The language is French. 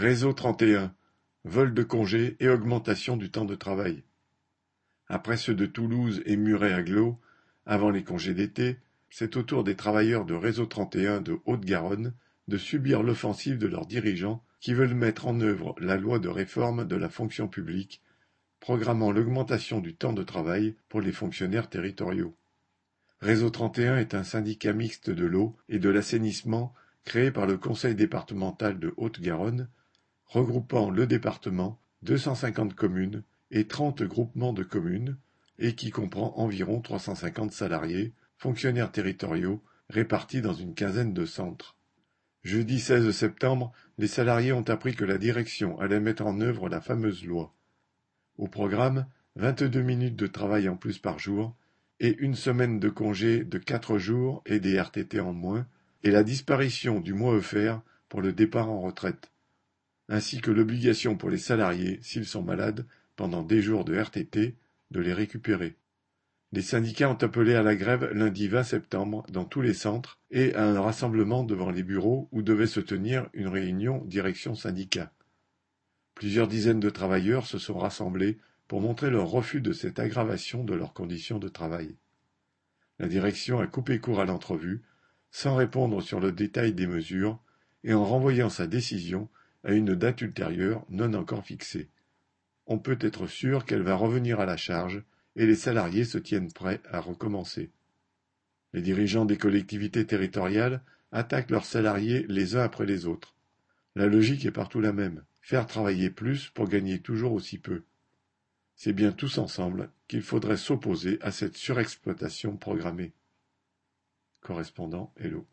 Réseau trente-et-un, vol de congé et augmentation du temps de travail. Après ceux de Toulouse et Muret-Aglo, avant les congés d'été, c'est au tour des travailleurs de Réseau trente-et-un de Haute-Garonne de subir l'offensive de leurs dirigeants qui veulent mettre en œuvre la loi de réforme de la fonction publique, programmant l'augmentation du temps de travail pour les fonctionnaires territoriaux. Réseau 31 est un syndicat mixte de l'eau et de l'assainissement créé par le conseil départemental de Haute-Garonne, regroupant le département, 250 communes et 30 groupements de communes, et qui comprend environ 350 salariés, fonctionnaires territoriaux, répartis dans une quinzaine de centres. Jeudi 16 septembre, les salariés ont appris que la direction allait mettre en œuvre la fameuse loi. Au programme, 22 minutes de travail en plus par jour et une semaine de congé de quatre jours et des RTT en moins, et la disparition du mois offert pour le départ en retraite, ainsi que l'obligation pour les salariés, s'ils sont malades, pendant des jours de RTT, de les récupérer. Les syndicats ont appelé à la grève lundi 20 septembre dans tous les centres et à un rassemblement devant les bureaux où devait se tenir une réunion direction syndicat. Plusieurs dizaines de travailleurs se sont rassemblés pour montrer leur refus de cette aggravation de leurs conditions de travail. La direction a coupé court à l'entrevue, sans répondre sur le détail des mesures et en renvoyant sa décision à une date ultérieure non encore fixée. On peut être sûr qu'elle va revenir à la charge et les salariés se tiennent prêts à recommencer. Les dirigeants des collectivités territoriales attaquent leurs salariés les uns après les autres. La logique est partout la même faire travailler plus pour gagner toujours aussi peu. C'est bien tous ensemble qu'il faudrait s'opposer à cette surexploitation programmée. Correspondant Hello.